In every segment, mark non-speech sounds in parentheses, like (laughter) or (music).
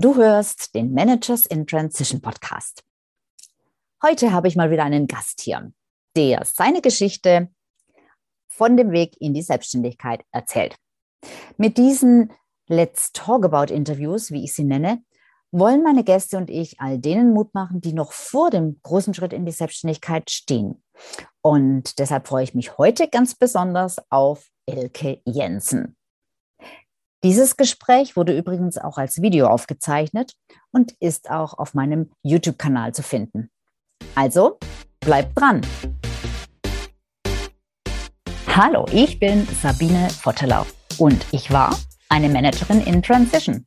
Du hörst den Managers in Transition Podcast. Heute habe ich mal wieder einen Gast hier, der seine Geschichte von dem Weg in die Selbstständigkeit erzählt. Mit diesen Let's Talk About Interviews, wie ich sie nenne, wollen meine Gäste und ich all denen Mut machen, die noch vor dem großen Schritt in die Selbstständigkeit stehen. Und deshalb freue ich mich heute ganz besonders auf Elke Jensen. Dieses Gespräch wurde übrigens auch als Video aufgezeichnet und ist auch auf meinem YouTube-Kanal zu finden. Also bleibt dran! Hallo, ich bin Sabine Vottelau und ich war eine Managerin in Transition.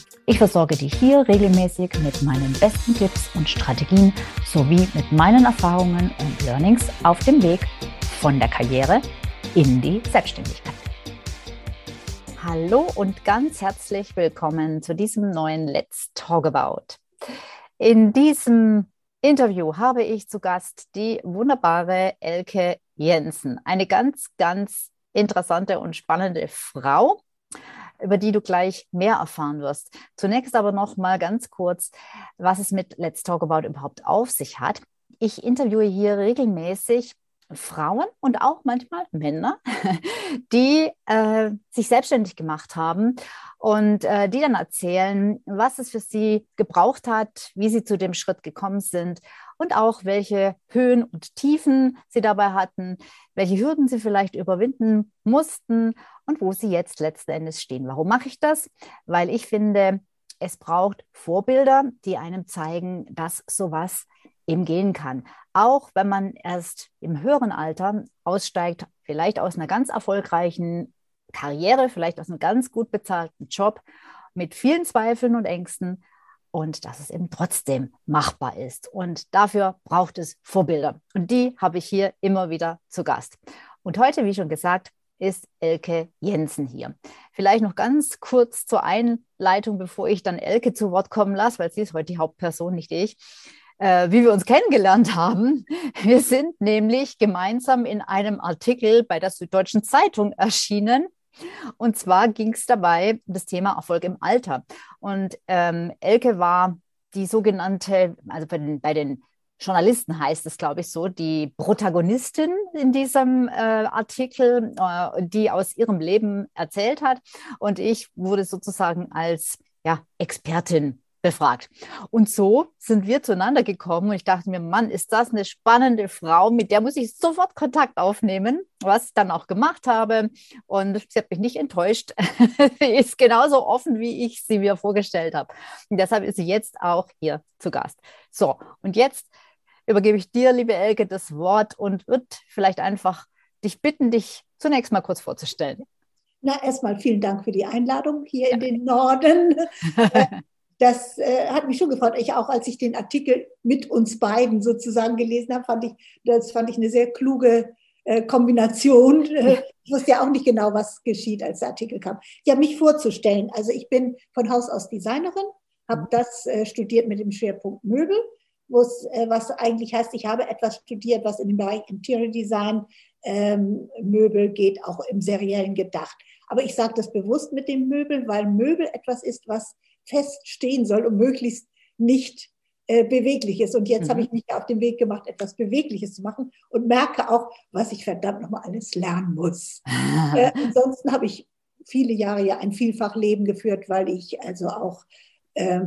Ich versorge dich hier regelmäßig mit meinen besten Tipps und Strategien sowie mit meinen Erfahrungen und Learnings auf dem Weg von der Karriere in die Selbstständigkeit. Hallo und ganz herzlich willkommen zu diesem neuen Let's Talk About. In diesem Interview habe ich zu Gast die wunderbare Elke Jensen, eine ganz, ganz interessante und spannende Frau, über die du gleich mehr erfahren wirst. Zunächst aber noch mal ganz kurz, was es mit Let's Talk About überhaupt auf sich hat. Ich interviewe hier regelmäßig Frauen und auch manchmal Männer, (laughs) die äh, sich selbstständig gemacht haben und äh, die dann erzählen, was es für sie gebraucht hat, wie sie zu dem Schritt gekommen sind und auch welche Höhen und Tiefen sie dabei hatten, welche Hürden sie vielleicht überwinden mussten und wo sie jetzt letzten Endes stehen. Warum mache ich das? Weil ich finde, es braucht Vorbilder, die einem zeigen, dass sowas eben gehen kann. Auch wenn man erst im höheren Alter aussteigt, vielleicht aus einer ganz erfolgreichen Karriere, vielleicht aus einem ganz gut bezahlten Job mit vielen Zweifeln und Ängsten und dass es eben trotzdem machbar ist. Und dafür braucht es Vorbilder. Und die habe ich hier immer wieder zu Gast. Und heute, wie schon gesagt, ist Elke Jensen hier. Vielleicht noch ganz kurz zur Einleitung, bevor ich dann Elke zu Wort kommen lasse, weil sie ist heute die Hauptperson, nicht ich äh, wie wir uns kennengelernt haben. Wir sind nämlich gemeinsam in einem Artikel bei der Süddeutschen Zeitung erschienen. Und zwar ging es dabei um das Thema Erfolg im Alter. Und ähm, Elke war die sogenannte, also bei den, bei den Journalisten heißt es, glaube ich, so, die Protagonistin in diesem äh, Artikel, äh, die aus ihrem Leben erzählt hat. Und ich wurde sozusagen als ja, Expertin befragt. Und so sind wir zueinander gekommen und ich dachte mir, Mann, ist das eine spannende Frau, mit der muss ich sofort Kontakt aufnehmen, was ich dann auch gemacht habe. Und sie hat mich nicht enttäuscht. (laughs) sie ist genauso offen, wie ich sie mir vorgestellt habe. Und deshalb ist sie jetzt auch hier zu Gast. So, und jetzt übergebe ich dir, liebe Elke, das Wort und würde vielleicht einfach dich bitten, dich zunächst mal kurz vorzustellen. Na, erstmal vielen Dank für die Einladung hier in den Norden. (laughs) das äh, hat mich schon gefreut. Ich auch, als ich den Artikel mit uns beiden sozusagen gelesen habe, fand ich, das fand ich eine sehr kluge äh, Kombination. (laughs) Ich wusste ja auch nicht genau, was geschieht, als der Artikel kam. Ja, mich vorzustellen. Also ich bin von Haus aus Designerin, habe das äh, studiert mit dem Schwerpunkt Möbel, äh, was eigentlich heißt, ich habe etwas studiert, was in dem Bereich Interior Design, ähm, Möbel geht, auch im seriellen gedacht. Aber ich sage das bewusst mit dem Möbel, weil Möbel etwas ist, was feststehen soll und möglichst nicht äh, beweglich ist. Und jetzt mhm. habe ich mich auf den Weg gemacht, etwas Bewegliches zu machen und merke auch, was ich verdammt nochmal alles lernen muss. äh, ansonsten habe ich viele Jahre ja ein Vielfachleben geführt, weil ich also auch äh,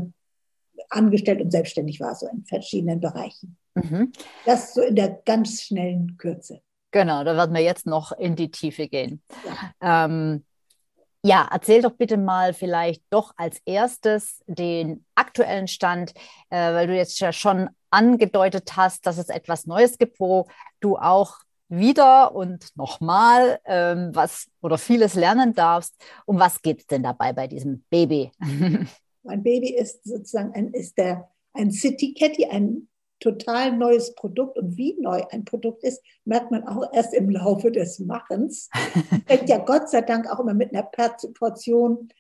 angestellt und selbstständig war, so in verschiedenen Bereichen. Mhm. Das so in der ganz schnellen Kürze. Genau, da werden wir jetzt noch in die Tiefe gehen. Ja. Ähm, ja, erzähl doch bitte mal vielleicht doch als erstes den aktuellen Stand, äh, weil du jetzt ja schon angedeutet hast, dass es etwas Neues gibt, wo du auch wieder und nochmal ähm, was oder vieles lernen darfst. Um was geht es denn dabei bei diesem Baby? (laughs) mein Baby ist sozusagen ein, ist der, ein City Caddy, ein total neues Produkt. Und wie neu ein Produkt ist, merkt man auch erst im Laufe des Machens. (laughs) Fängt ja Gott sei Dank auch immer mit einer Portion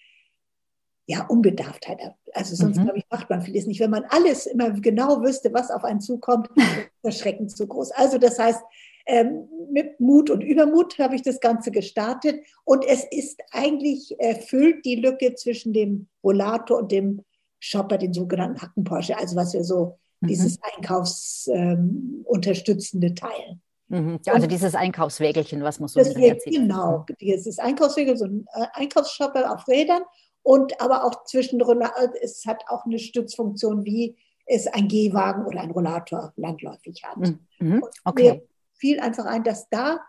ja, Unbedarftheit. Also sonst, mhm. glaube ich, macht man vieles nicht. Wenn man alles immer genau wüsste, was auf einen zukommt, (laughs) ist erschreckend zu groß. Also das heißt, ähm, mit Mut und Übermut habe ich das Ganze gestartet und es ist eigentlich erfüllt die Lücke zwischen dem Rollator und dem Shopper, den sogenannten Hacken-Porsche, also was wir so, mhm. dieses einkaufsunterstützende ähm, Teil. Mhm. Also und dieses Einkaufswägelchen, was man so das zieht. Genau, dieses Einkaufswägel, so ein äh, Einkaufsshopper auf Rädern und aber auch zwischendrin, es hat auch eine Stützfunktion, wie es ein Gehwagen oder ein Rollator landläufig hat. Mhm. Okay. Mir fiel einfach ein, dass da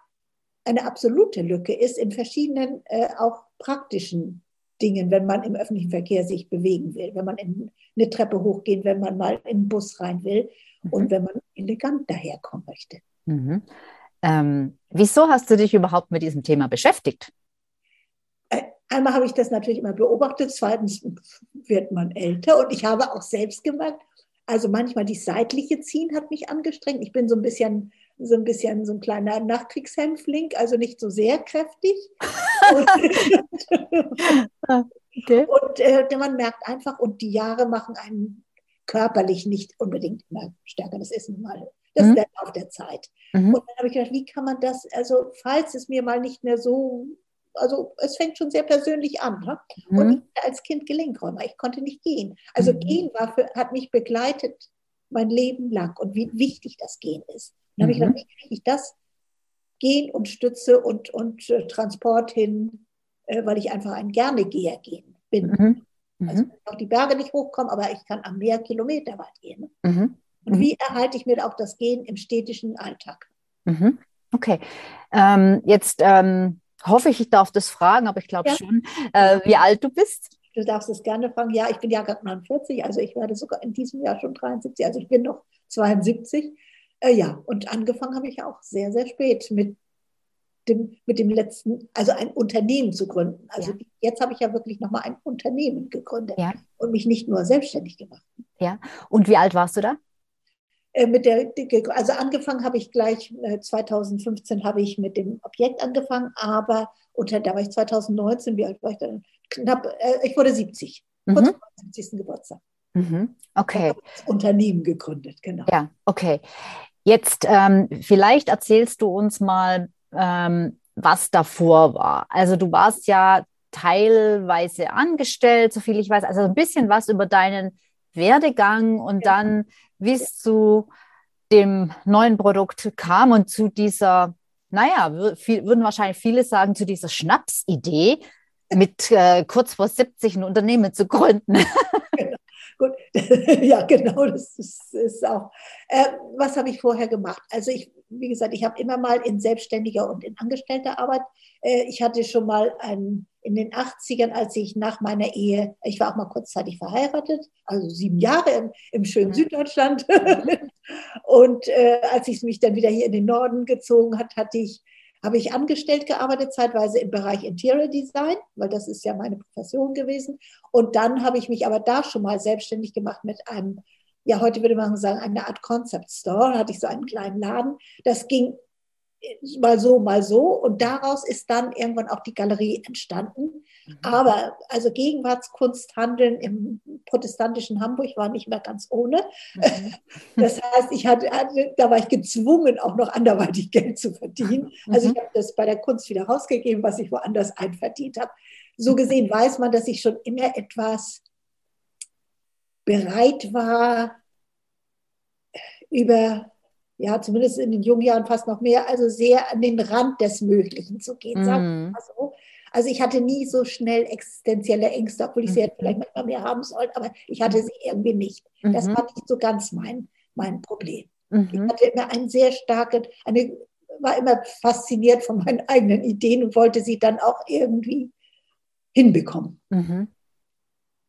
eine absolute Lücke ist in verschiedenen äh, auch praktischen Dingen, wenn man im öffentlichen Verkehr sich bewegen will, wenn man in eine Treppe hochgehen, wenn man mal in einen Bus rein will mhm. und wenn man elegant daherkommen möchte. Mhm. Ähm, wieso hast du dich überhaupt mit diesem Thema beschäftigt? Einmal habe ich das natürlich immer beobachtet, zweitens wird man älter und ich habe auch selbst gemerkt, also manchmal die seitliche Ziehen hat mich angestrengt. Ich bin so ein bisschen so ein bisschen so ein kleiner Nachkriegshämpfling, also nicht so sehr kräftig. (laughs) und, (laughs) okay. und äh, man merkt einfach, und die Jahre machen einen körperlich nicht unbedingt immer stärker. Das ist nun mal das mhm. auf der Zeit. Mhm. Und dann habe ich gedacht, wie kann man das, also falls es mir mal nicht mehr so also es fängt schon sehr persönlich an. Ne? Mhm. Und ich als Kind Gelenkräumer, ich konnte nicht gehen. Also mhm. Gehen war für, hat mich begleitet mein Leben lang und wie wichtig das Gehen ist. Dann habe ich gedacht, wie kriege ich das Gehen und Stütze und, und äh, Transport hin, äh, weil ich einfach ein gerne Geher gehen bin. Mhm. mhm. Also auch die Berge nicht hochkommen, aber ich kann am Meer Kilometer weit gehen. Ne? Mhm. Und wie erhalte ich mir auch das Gehen im städtischen Alltag? Mhm. Okay. Ähm, jetzt ähm, hoffe ich, ich darf das fragen, aber ich glaube ja. schon, äh, wie alt du bist. Du darfst es gerne fragen. Ja, ich bin Jahrgang 49, also ich werde sogar in diesem Jahr schon 73, also ich bin noch 72. Äh, ja, und angefangen habe ich auch sehr, sehr spät mit dem, mit dem letzten, also ein Unternehmen zu gründen. Also ja. jetzt habe ich ja wirklich nochmal ein Unternehmen gegründet ja. und mich nicht nur selbstständig gemacht. Ja, und wie alt warst du da? Äh, mit der, also angefangen habe ich gleich, 2015 äh, habe ich mit dem Objekt angefangen, aber unter, da war ich 2019, wie alt war ich dann? Knapp, äh, ich wurde 70, mhm. kurz vor 70. Geburtstag. Mhm. Okay. Das Unternehmen gegründet, genau. Ja, okay. Jetzt ähm, vielleicht erzählst du uns mal, ähm, was davor war. Also du warst ja teilweise angestellt, so viel ich weiß, also ein bisschen was über deinen Werdegang und ja. dann wie es zu dem neuen Produkt kam und zu dieser, naja, würden wahrscheinlich viele sagen, zu dieser Schnapsidee, mit äh, kurz vor 70 ein Unternehmen zu gründen. (laughs) Gut, (laughs) ja, genau, das ist, ist auch. Äh, was habe ich vorher gemacht? Also ich, wie gesagt, ich habe immer mal in selbstständiger und in angestellter Arbeit. Äh, ich hatte schon mal ein, in den 80ern, als ich nach meiner Ehe, ich war auch mal kurzzeitig verheiratet, also sieben Jahre im, im schönen mhm. Süddeutschland. (laughs) und äh, als ich mich dann wieder hier in den Norden gezogen hat, hatte ich habe ich angestellt gearbeitet, zeitweise im Bereich Interior Design, weil das ist ja meine Profession gewesen. Und dann habe ich mich aber da schon mal selbstständig gemacht mit einem, ja, heute würde man sagen, eine Art Concept Store. Da hatte ich so einen kleinen Laden. Das ging mal so, mal so. Und daraus ist dann irgendwann auch die Galerie entstanden. Mhm. Aber also Gegenwartskunsthandeln im protestantischen Hamburg war nicht mehr ganz ohne. Mhm. (laughs) Das heißt, ich hatte, da war ich gezwungen, auch noch anderweitig Geld zu verdienen. Also ich mhm. habe das bei der Kunst wieder rausgegeben, was ich woanders einverdient habe. So gesehen weiß man, dass ich schon immer etwas bereit war, über ja, zumindest in den jungen Jahren fast noch mehr, also sehr an den Rand des Möglichen zu gehen, mm. sagen wir so. Also ich hatte nie so schnell existenzielle Ängste, obwohl ich sie mhm. vielleicht manchmal mehr haben sollte, aber ich hatte sie irgendwie nicht. Mhm. Das war nicht so ganz mein, mein Problem. Mhm. Ich hatte immer ein sehr starkes, eine, war immer fasziniert von meinen eigenen Ideen und wollte sie dann auch irgendwie hinbekommen. Mhm.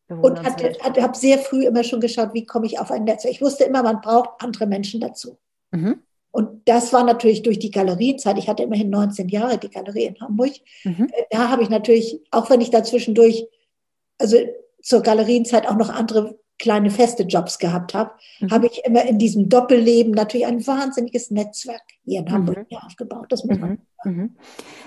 Und habe sehr früh immer schon geschaut, wie komme ich auf ein Netz. Ich wusste immer, man braucht andere Menschen dazu. Mhm. Und das war natürlich durch die Galerienzeit. Ich hatte immerhin 19 Jahre die Galerie in Hamburg. Mhm. Äh, da habe ich natürlich, auch wenn ich da zwischendurch, also zur Galerienzeit auch noch andere kleine feste Jobs gehabt habe, mhm. habe ich immer in diesem Doppelleben natürlich ein wahnsinniges Netzwerk hier in Hamburg mhm. aufgebaut. Das muss man Mhm.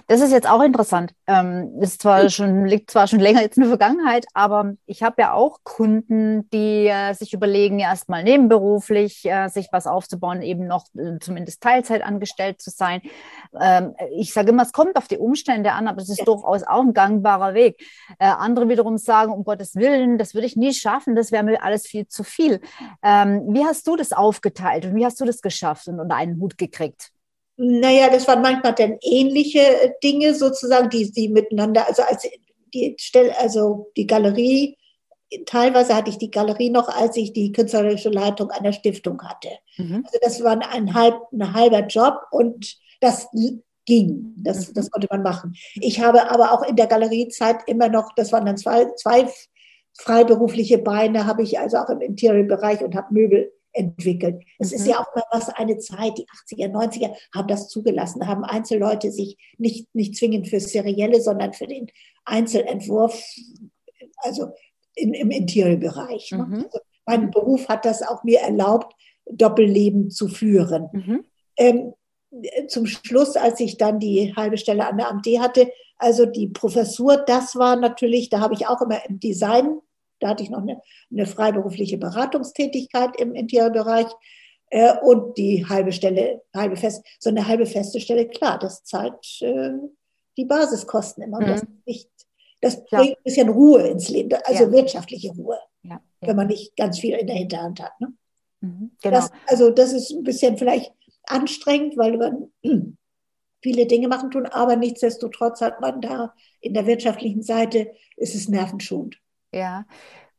Das ist jetzt auch interessant. Ähm, ist zwar schon, liegt zwar schon (laughs) länger jetzt in der Vergangenheit, aber ich habe ja auch Kunden, die äh, sich überlegen, erstmal nebenberuflich äh, sich was aufzubauen, eben noch äh, zumindest Teilzeit angestellt zu sein. Ähm, ich sage immer, es kommt auf die Umstände an, aber es ist ja. durchaus auch ein gangbarer Weg. Äh, andere wiederum sagen, um Gottes Willen, das würde ich nie schaffen, das wäre mir alles viel zu viel. Ähm, wie hast du das aufgeteilt und wie hast du das geschafft und unter einen Hut gekriegt? Naja, das waren manchmal dann ähnliche äh, Dinge sozusagen, die sie miteinander, also als die Stelle, also die Galerie, teilweise hatte ich die Galerie noch, als ich die künstlerische Leitung einer Stiftung hatte. Mhm. Also das war ein, halb, ein halber Job und das ging. Das, mhm. das konnte man machen. Ich habe aber auch in der Galeriezeit immer noch, das waren dann zwei, zwei freiberufliche Beine, habe ich also auch im Interiorbereich und habe Möbel entwickelt. Es mhm. ist ja auch mal was eine Zeit, die 80er, 90er haben das zugelassen, haben Einzelleute sich nicht, nicht zwingend für Serielle, sondern für den Einzelentwurf, also in, im Interiorbereich. Ne? Mhm. Also mein Beruf hat das auch mir erlaubt, Doppelleben zu führen. Mhm. Ähm, zum Schluss, als ich dann die halbe Stelle an der AMD hatte, also die Professur, das war natürlich, da habe ich auch immer im Design da hatte ich noch eine, eine freiberufliche Beratungstätigkeit im Interiorbereich äh, und die halbe Stelle, halbe fest, so eine halbe feste Stelle, klar, das zahlt äh, die Basiskosten immer. Mhm. Das, nicht, das bringt ja. ein bisschen Ruhe ins Leben, also ja. wirtschaftliche Ruhe, ja. wenn man nicht ganz viel in der Hinterhand hat. Ne? Mhm. Genau. Das, also das ist ein bisschen vielleicht anstrengend, weil man (clears throat) viele Dinge machen tun, aber nichtsdestotrotz hat man da in der wirtschaftlichen Seite, ist es nervenschonend. Ja.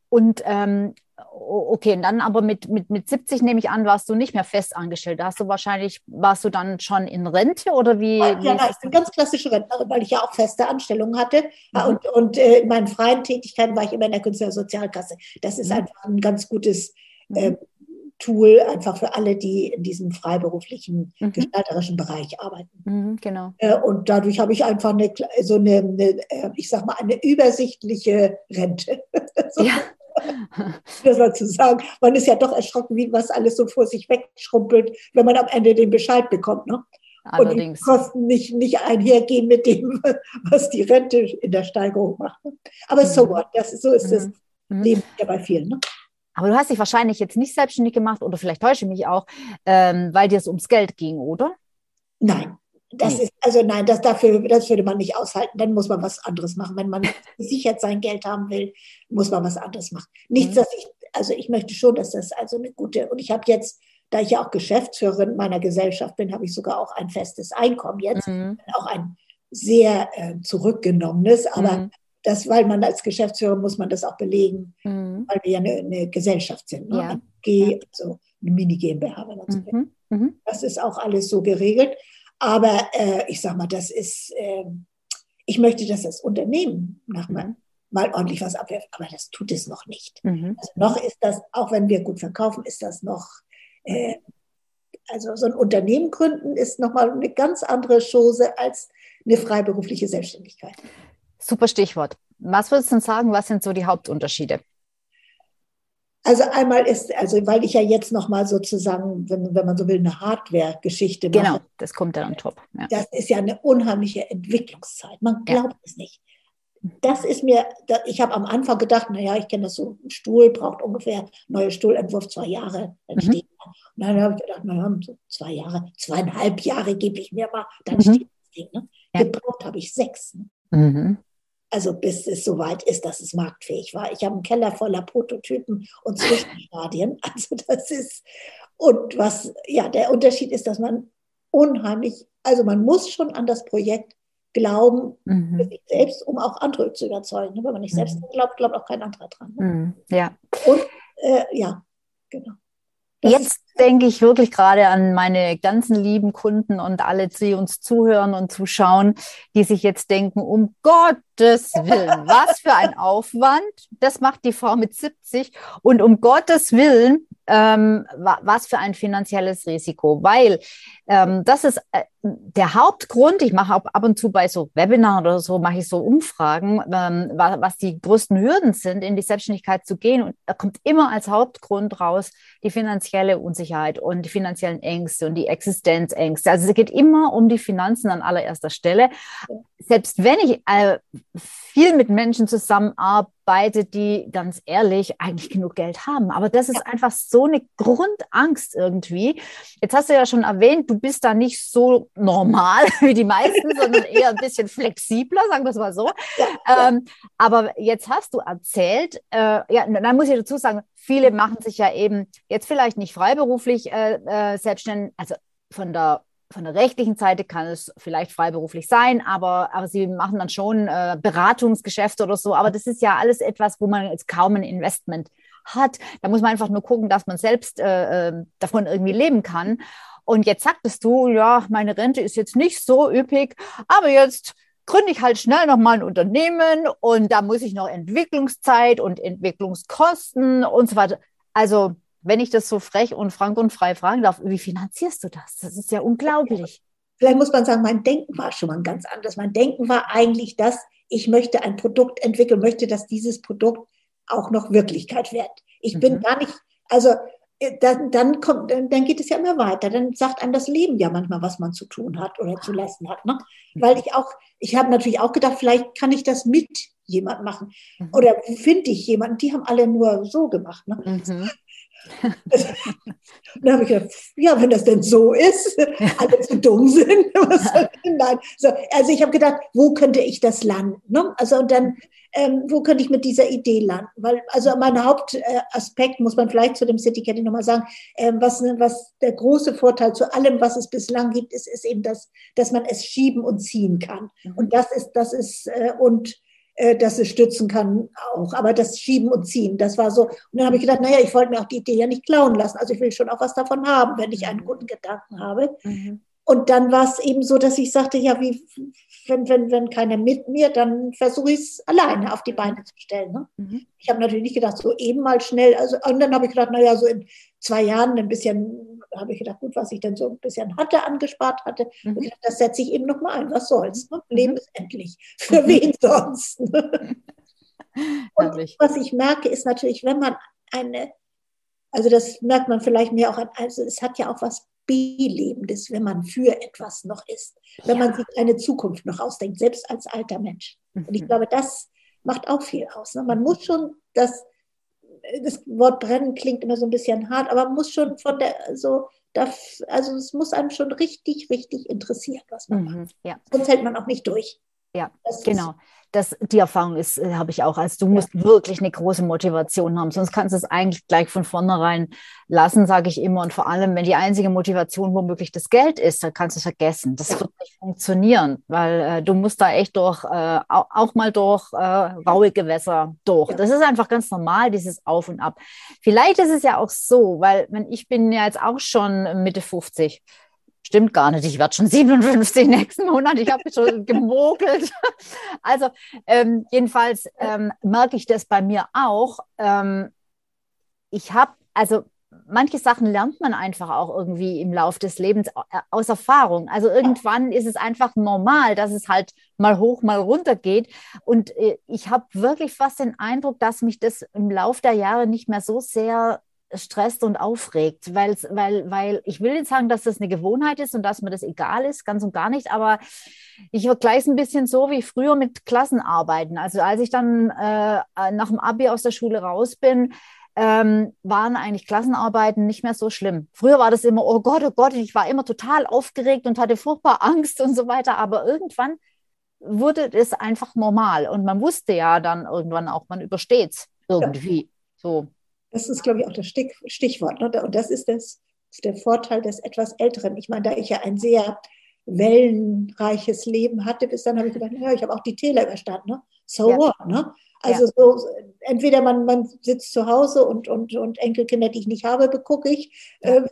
Und ähm, okay, und dann aber mit, mit, mit 70 nehme ich an, warst du nicht mehr fest angestellt. Da hast du wahrscheinlich, warst du dann schon in Rente oder wie? Ja, wie ja, ich bin ganz klassische Rentnerin, weil ich ja auch feste Anstellungen hatte. Mhm. Und, und äh, in meinen freien Tätigkeiten war ich immer in der Künstlersozialkasse. Das ist mhm. einfach ein ganz gutes äh, Tool einfach für alle, die in diesem freiberuflichen, mhm. gestalterischen Bereich arbeiten. Mhm, genau. Äh, und dadurch habe ich einfach eine, so eine, eine, äh, ich sag mal, eine übersichtliche Rente. (laughs) so. Ja. Das war zu sagen, man ist ja doch erschrocken, wie was alles so vor sich wegschrumpelt, wenn man am Ende den Bescheid bekommt. Ne? Allerdings. Und die Kosten nicht, nicht einhergehen mit dem, (laughs) was die Rente in der Steigerung macht. Aber mhm. so what, das, so ist das mhm. Leben ja bei vielen. Ne? Aber du hast dich wahrscheinlich jetzt nicht selbstständig gemacht oder vielleicht täusche ich mich auch, ähm, weil dir es ums Geld ging, oder? Nein. Das ist, also nein, das, dafür, das würde man nicht aushalten. Dann muss man was anderes machen. Wenn man (laughs) gesichert sein Geld haben will, muss man was anderes machen. Nichts, mhm. dass ich, also ich möchte schon, dass das also eine gute, und ich habe jetzt, da ich ja auch Geschäftsführerin meiner Gesellschaft bin, habe ich sogar auch ein festes Einkommen jetzt, mhm. auch ein sehr äh, zurückgenommenes, aber mhm das, weil man als Geschäftsführer muss man das auch belegen, mhm. weil wir ja eine, eine Gesellschaft sind. Ne? Ja. G, also eine Mini-GmbH, wenn man so will. Mhm. mhm. Das ist auch alles so geregelt. Aber äh, ich sage mal, das ist, äh, ich möchte, dass das Unternehmen nach mhm. mal ordentlich was abwerft, aber das tut es noch nicht. Mhm. Also noch ist das, auch wenn wir gut verkaufen, ist das noch, äh, also so ein Unternehmen gründen ist nochmal eine ganz andere Chose als eine freiberufliche Selbstständigkeit. Super Stichwort. Was würdest du denn sagen, was sind so die Hauptunterschiede? Also einmal ist, also weil ich ja jetzt nochmal sozusagen, wenn, wenn man so will, eine Hardware-Geschichte mache. Genau, das kommt dann on top. Ja. Das ist ja eine unheimliche Entwicklungszeit. Man glaubt ja. es nicht. Das ist mir, ich habe am Anfang gedacht, naja, ich kenne das so, ein Stuhl braucht ungefähr, neuer Stuhlentwurf, zwei Jahre, dann mhm. steht er. Und dann habe ich gedacht, naja, so zwei Jahre, zweieinhalb Jahre gebe ich mir mal, dann mhm. steht das Ding. Ne? Ja. Gebraucht habe ich sechs. Ne? Mhm also bis es soweit ist, dass es marktfähig war. Ich habe einen Keller voller Prototypen und (laughs) Zwischenstadien. Also das ist, und was, ja, der Unterschied ist, dass man unheimlich, also man muss schon an das Projekt glauben mhm. selbst, um auch andere zu überzeugen. Wenn man nicht selbst mhm. glaubt, glaubt auch kein anderer dran. Ne? Mhm. Ja. Und äh, ja, genau. Das Jetzt denke ich wirklich gerade an meine ganzen lieben Kunden und alle, die uns zuhören und zuschauen, die sich jetzt denken, um Gottes Willen, was für ein Aufwand. Das macht die Frau mit 70 und um Gottes Willen, ähm, was für ein finanzielles Risiko, weil ähm, das ist äh, der Hauptgrund. Ich mache ab und zu bei so Webinaren oder so, mache ich so Umfragen, ähm, was, was die größten Hürden sind, in die Selbstständigkeit zu gehen. Und da kommt immer als Hauptgrund raus die finanzielle Unsicherheit und die finanziellen Ängste und die Existenzängste. Also es geht immer um die Finanzen an allererster Stelle. Selbst wenn ich äh, viel mit Menschen zusammenarbeite, die ganz ehrlich eigentlich genug Geld haben. Aber das ist einfach so eine Grundangst irgendwie. Jetzt hast du ja schon erwähnt, du bist da nicht so normal (laughs) wie die meisten, sondern eher ein bisschen flexibler, sagen wir es mal so. (laughs) Ja, ähm, aber jetzt hast du erzählt, äh, ja, dann muss ich dazu sagen, viele machen sich ja eben jetzt vielleicht nicht freiberuflich äh, äh, selbstständig, also von der von der rechtlichen Seite kann es vielleicht freiberuflich sein, aber, aber sie machen dann schon äh, Beratungsgeschäfte oder so. Aber das ist ja alles etwas, wo man jetzt kaum ein Investment hat. Da muss man einfach nur gucken, dass man selbst äh, äh davon irgendwie leben kann. Und jetzt sagtest du, ja, meine Rente ist jetzt nicht so üppig, aber jetzt gründe ich halt schnell nochmal ein Unternehmen und da muss ich noch Entwicklungszeit und Entwicklungskosten und so weiter. Also, wenn ich das so frech und frank und frei fragen darf, wie finanzierst du das? Das ist ja unglaublich. Vielleicht muss man sagen, mein Denken war schon mal ganz anders. Mein Denken war eigentlich, dass ich möchte ein Produkt entwickeln, möchte, dass dieses Produkt auch noch Wirklichkeit wird. Ich mhm. bin gar nicht, also äh, dann, dann, kommt, dann, geht es ja immer weiter. Dann sagt einem das Leben ja manchmal, was man zu tun hat oder zu lassen hat. Ne? Weil ich auch, ich habe natürlich auch gedacht, vielleicht kann ich das mit jemand machen. Mhm. Oder finde ich jemanden, die haben alle nur so gemacht. Ne? Mhm. Dann habe ich gedacht, ja, wenn das denn so ist, (laughs) alle zu dumm sind. (laughs) Nein. So, also ich habe gedacht, wo könnte ich das landen? Ne? Also und dann ähm, wo könnte ich mit dieser Idee landen? Weil, also mein Hauptaspekt, muss man vielleicht zu dem City Candy nochmal sagen, ähm, was, was der große Vorteil zu allem, was es bislang gibt, ist, ist eben das, dass man es schieben und ziehen kann. Mhm. Und das ist, das ist, äh, und äh, dass es stützen kann auch. Aber das Schieben und Ziehen, das war so. Und dann habe ich gedacht, naja, ich wollte mir auch die Idee ja nicht klauen lassen. Also ich will schon auch was davon haben, wenn ich einen mhm. guten Gedanken habe. Mhm. Und dann war es eben so, dass ich sagte, ja, wie, wenn, wenn, wenn keiner mit mir, dann versuche ich es alleine auf die Beine zu stellen. Ne? Mhm. Ich habe natürlich nicht gedacht, so eben mal schnell. Also, und dann habe ich gedacht, naja, so in zwei Jahren ein bisschen, habe ich gedacht, gut, was ich dann so ein bisschen hatte, angespart hatte, mhm. gedacht, das setze ich eben nochmal ein. Was soll's? Ne? Mhm. Leben ist endlich. (laughs) Für wen sonst? (laughs) und was ich merke, ist natürlich, wenn man eine, also das merkt man vielleicht mehr auch an, also es hat ja auch was Belebendes, wenn man für etwas noch ist, wenn ja. man sich eine Zukunft noch ausdenkt, selbst als alter Mensch. Mhm. Und ich mhm. glaube, das macht auch viel aus. Ne? Man muss schon das, das Wort brennen klingt immer so ein bisschen hart, aber muss schon von der, so, also es muss einem schon richtig, richtig interessieren, was man mhm, macht. Ja. Sonst hält man auch nicht durch. Ja, das genau. Das, die Erfahrung ist, äh, habe ich auch. Also du musst ja. wirklich eine große Motivation haben, sonst kannst du es eigentlich gleich von vornherein lassen, sage ich immer. Und vor allem, wenn die einzige Motivation womöglich das Geld ist, dann kannst du es vergessen. Das ja. wird nicht funktionieren, weil äh, du musst da echt durch, äh, auch mal durch äh, raue Gewässer durch. Ja. Das ist einfach ganz normal, dieses Auf und Ab. Vielleicht ist es ja auch so, weil ich bin ja jetzt auch schon Mitte 50 Stimmt gar nicht, ich werde schon 57 nächsten Monat, ich habe schon (laughs) gemogelt. Also ähm, jedenfalls ähm, merke ich das bei mir auch. Ähm, ich habe, also manche Sachen lernt man einfach auch irgendwie im Laufe des Lebens äh, aus Erfahrung. Also irgendwann ist es einfach normal, dass es halt mal hoch, mal runter geht. Und äh, ich habe wirklich fast den Eindruck, dass mich das im Laufe der Jahre nicht mehr so sehr stresst und aufregt, weil, weil, weil ich will nicht sagen, dass das eine Gewohnheit ist und dass mir das egal ist, ganz und gar nicht, aber ich vergleiche es ein bisschen so wie früher mit Klassenarbeiten. Also als ich dann äh, nach dem Abi aus der Schule raus bin, ähm, waren eigentlich Klassenarbeiten nicht mehr so schlimm. Früher war das immer, oh Gott, oh Gott, ich war immer total aufgeregt und hatte furchtbar (laughs) Angst und so weiter, aber irgendwann wurde das einfach normal und man wusste ja dann irgendwann auch, man übersteht es irgendwie. Ja. So. Das ist, glaube ich, auch das Stichwort. Ne? Und das ist das, der Vorteil des etwas Älteren. Ich meine, da ich ja ein sehr wellenreiches Leben hatte, bis dann habe ich gedacht, ja, ich habe auch die Täler überstanden. Ne? So ja. what? Ne? Also ja. so, entweder man, man sitzt zu Hause und, und, und Enkelkinder, die ich nicht habe, begucke ich, ja. äh,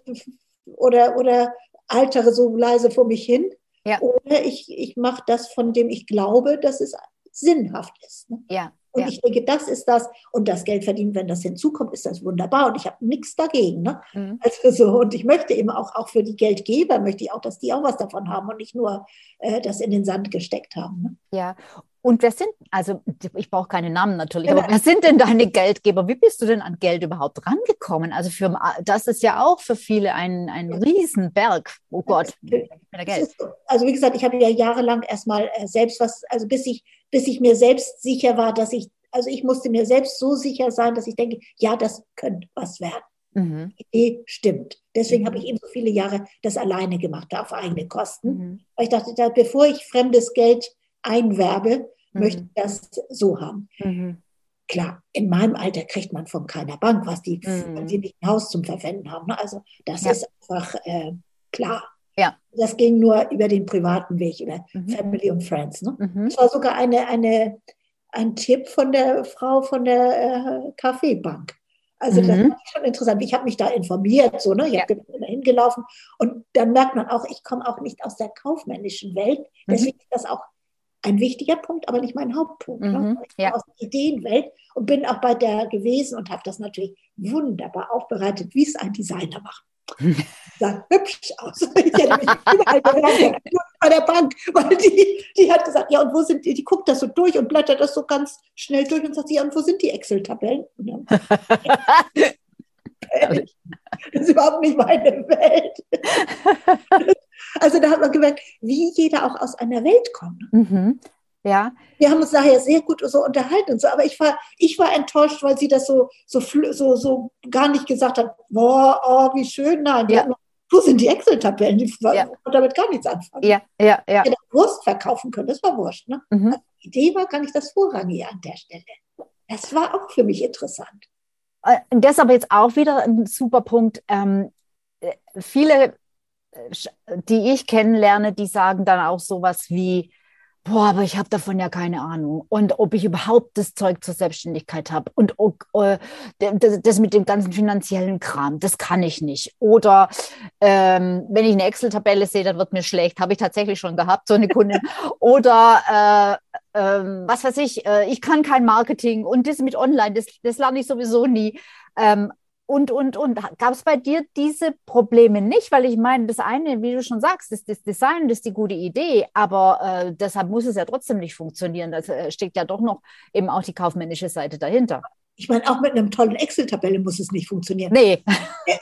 oder, oder altere so leise vor mich hin. Ja. Oder ich, ich mache das, von dem ich glaube, dass es sinnhaft ist. Ne? Ja, Und ja. ich denke, das ist das. Und das Geld verdienen, wenn das hinzukommt, ist das wunderbar. Und ich habe nichts dagegen. Ne? Mhm. Also so, und ich möchte eben auch, auch für die Geldgeber, möchte ich auch, dass die auch was davon haben und nicht nur äh, das in den Sand gesteckt haben. Ne? Ja, und wer sind, also ich brauche keine Namen natürlich, aber wer sind denn deine Geldgeber? Wie bist du denn an Geld überhaupt rangekommen? Also für das ist ja auch für viele ein, ein Riesenberg. Oh Gott, Geld. Also wie gesagt, ich habe ja jahrelang erstmal äh, selbst was, also bis ich, bis ich mir selbst sicher war, dass ich, also ich musste mir selbst so sicher sein, dass ich denke, ja, das könnte was werden. Mhm. Die Idee stimmt. Deswegen mhm. habe ich eben so viele Jahre das alleine gemacht, auf eigene Kosten. Mhm. Weil ich dachte, bevor ich fremdes Geld einwerbe, mhm. möchte ich das so haben. Mhm. Klar, in meinem Alter kriegt man von keiner Bank was, die, mhm. die nicht ein Haus zum Verwenden haben. Ne? Also das ja. ist einfach äh, klar. Ja. Das ging nur über den privaten Weg, über mhm. Family und Friends. Ne? Mhm. Das war sogar eine, eine, ein Tipp von der Frau von der äh, Kaffeebank. Also das mhm. war schon interessant. Ich habe mich da informiert, so, ne? Ich ja. bin da hingelaufen und dann merkt man auch, ich komme auch nicht aus der kaufmännischen Welt. Deswegen mhm. ist das auch ein wichtiger Punkt, aber nicht mein Hauptpunkt. Ne? Mhm, ne? Ich bin ja. aus der Ideenwelt und bin auch bei der gewesen und habe das natürlich wunderbar aufbereitet, wie es ein Designer macht. (laughs) sah hübsch aus. (laughs) Ich hätte mich überall bewerben bei der Bank, weil die, die hat gesagt, ja, und wo sind die? Die guckt das so durch und blättert das so ganz schnell durch und sagt, ja, und wo sind die Excel-Tabellen? (laughs) Das ist überhaupt nicht meine Welt. Also da hat man gemerkt, wie jeder auch aus einer Welt kommt. Mhm. Ja. Wir haben uns daher sehr gut so unterhalten und so, aber ich war, ich war enttäuscht, weil sie das so, so, so, so gar nicht gesagt hat, boah, oh, wie schön, nein, ja. wo sind die Excel-Tabellen? Die ja. damit gar nichts anfangen. Ja, ja, ja. Ich hätte Wurst verkaufen können, das war wurscht. Ne? Mhm. Also die Idee war gar nicht das Vorrangige an der Stelle. Das war auch für mich interessant. Äh, das ist aber jetzt auch wieder ein super Punkt. Ähm, äh, viele die ich kennenlerne, die sagen dann auch sowas wie, boah, aber ich habe davon ja keine Ahnung. Und ob ich überhaupt das Zeug zur Selbstständigkeit habe. Und uh, das mit dem ganzen finanziellen Kram, das kann ich nicht. Oder ähm, wenn ich eine Excel-Tabelle sehe, dann wird mir schlecht. Habe ich tatsächlich schon gehabt, so eine Kundin. (laughs) Oder äh, äh, was weiß ich, äh, ich kann kein Marketing und das mit Online, das, das lerne ich sowieso nie. Ähm, und, und, und. Gab es bei dir diese Probleme nicht? Weil ich meine, das eine, wie du schon sagst, ist das Design, das ist die gute Idee, aber äh, deshalb muss es ja trotzdem nicht funktionieren. Da äh, steckt ja doch noch eben auch die kaufmännische Seite dahinter. Ich meine, auch mit einem tollen Excel-Tabelle muss es nicht funktionieren. Nee.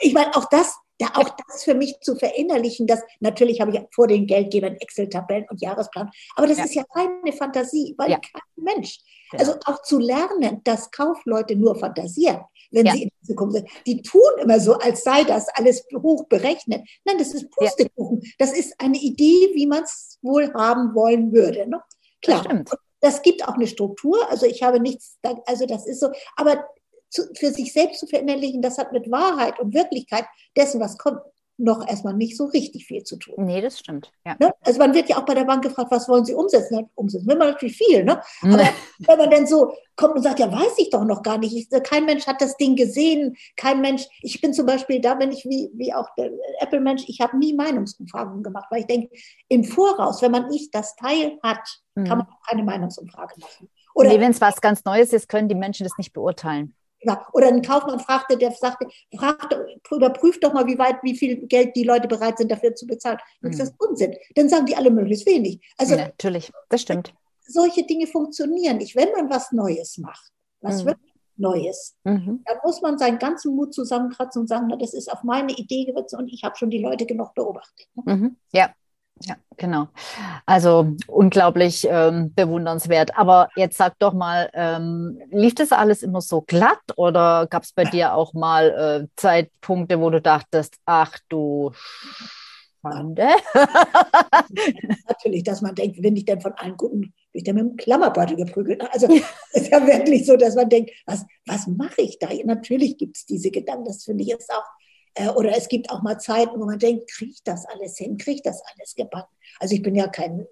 Ich meine, auch das, da (laughs) auch das für mich zu verinnerlichen, dass natürlich habe ich vor den Geldgebern Excel-Tabellen und Jahresplan, aber das ja. ist ja keine Fantasie, weil ja. kein Mensch. Genau. Also auch zu lernen, dass Kaufleute nur fantasieren wenn ja. sie in die Zukunft sind. Die tun immer so, als sei das alles hoch berechnet. Nein, das ist Pustekuchen. Ja. Das ist eine Idee, wie man es wohl haben wollen würde. Ne? Klar. Das, das gibt auch eine Struktur. Also ich habe nichts, also das ist so. Aber zu, für sich selbst zu verinnerlichen, das hat mit Wahrheit und Wirklichkeit dessen, was kommt, noch erstmal nicht so richtig viel zu tun. Nee, das stimmt. Ja. Ne? Also man wird ja auch bei der Bank gefragt, was wollen Sie umsetzen? Umsetzen will man natürlich viel, ne? Aber wenn man dann so kommt und sagt, ja, weiß ich doch noch gar nicht. Ich, kein Mensch hat das Ding gesehen. Kein Mensch, ich bin zum Beispiel, da bin ich wie, wie auch der Apple-Mensch, ich habe nie Meinungsumfragen gemacht, weil ich denke, im Voraus, wenn man nicht das Teil hat, mhm. kann man auch keine Meinungsumfrage machen. Oder nee, wenn es was ganz Neues ist, können die Menschen das nicht beurteilen. Ja, oder ein Kaufmann fragte, der sagte, fragte, überprüft doch mal, wie weit, wie viel Geld die Leute bereit sind, dafür zu bezahlen. Und mhm. das ist Unsinn. Dann sagen die alle möglichst wenig. Also ja, natürlich, das stimmt. Solche Dinge funktionieren nicht. Wenn man was Neues macht, was mhm. wirklich Neues, mhm. dann muss man seinen ganzen Mut zusammenkratzen und sagen, na, das ist auf meine Idee gewürzt und ich habe schon die Leute genug beobachtet. Ne? Mhm. Ja, ja, genau. Also unglaublich ähm, bewundernswert. Aber jetzt sag doch mal, ähm, lief das alles immer so glatt oder gab es bei dir auch mal äh, Zeitpunkte, wo du dachtest, ach du Schande? (laughs) Natürlich, dass man denkt, wenn ich denn von allen guten, bin ich denn mit dem Klammerbeutel geprügelt. Also (laughs) es ist ja wirklich so, dass man denkt, was, was mache ich da? Natürlich gibt es diese Gedanken, das finde ich jetzt auch oder es gibt auch mal Zeiten, wo man denkt, kriege ich das alles hin, kriege ich das alles gebacken? Also ich bin ja kein,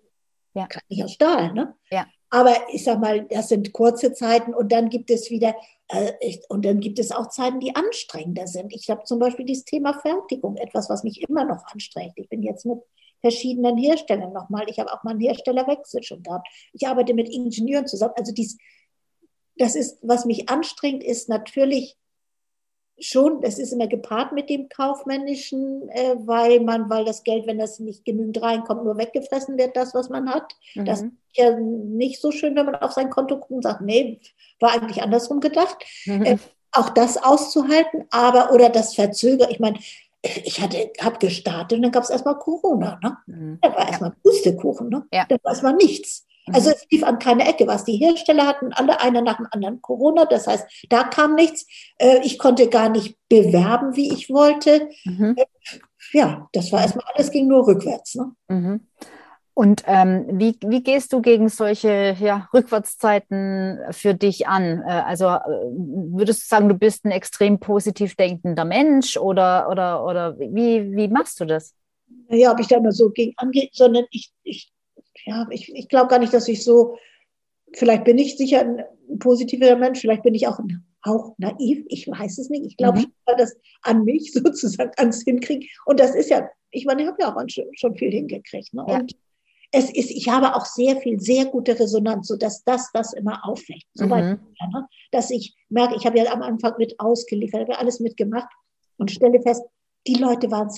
ja. Kein, nicht aus Stahl, ne? Ja. Aber ich sag mal, das sind kurze Zeiten und dann gibt es wieder, äh, ich, und dann gibt es auch Zeiten, die anstrengender sind. Ich habe zum Beispiel dieses Thema Fertigung, etwas, was mich immer noch anstrengt. Ich bin jetzt mit verschiedenen Herstellern nochmal. Ich habe auch mal einen Herstellerwechsel schon gehabt. Ich arbeite mit Ingenieuren zusammen. Also dies, das ist, was mich anstrengt, ist natürlich schon, das ist immer gepaart mit dem Kaufmännischen, äh, weil man, weil das Geld, wenn das nicht genügend reinkommt, nur weggefressen wird, das, was man hat. Mhm. Das ist ja nicht so schön, wenn man auf sein Konto guckt und sagt, nee, war eigentlich andersrum gedacht. Mhm. (laughs) Äh, auch das auszuhalten, aber, oder das verzögert, ich meine, ich hatte, habe gestartet und dann gab es erstmal Corona. Ne? Mhm. Da war erstmal Pustekuchen. Ne? Ja. Da war erstmal nichts. Also es lief an keine Ecke was. Die Hersteller hatten alle einer nach dem anderen Corona. Das heißt, da kam nichts. Äh, ich konnte gar nicht bewerben, wie ich wollte. Mhm. Äh, ja, das war erstmal alles, ging nur rückwärts. Ne? Mhm. Und ähm, wie, wie gehst du gegen solche ja, Rückwärtszeiten für dich an? Äh, also würdest du sagen, du bist ein extrem positiv denkender Mensch oder, oder, oder wie, wie machst du das? Ja, ob ich da immer so gegen angehe, sondern ich, ich ja, ich, ich glaube gar nicht, dass ich so, vielleicht bin ich sicher ein, ein positiver Mensch, vielleicht bin ich auch ein auch naiv, ich weiß es nicht. Ich glaube mhm. schon, dass an mich (laughs) sozusagen ans Hinkriegen. Und das ist ja, ich meine, ich habe ja auch schon viel hingekriegt. Ne? Ja. Und es ist, ich habe auch sehr viel, sehr gute Resonanz, sodass das, das immer auffällt. Soweit, mhm. ne? dass ich merke, ich habe ja am Anfang mit ausgeliefert, habe alles mitgemacht und stelle fest, die Leute wollen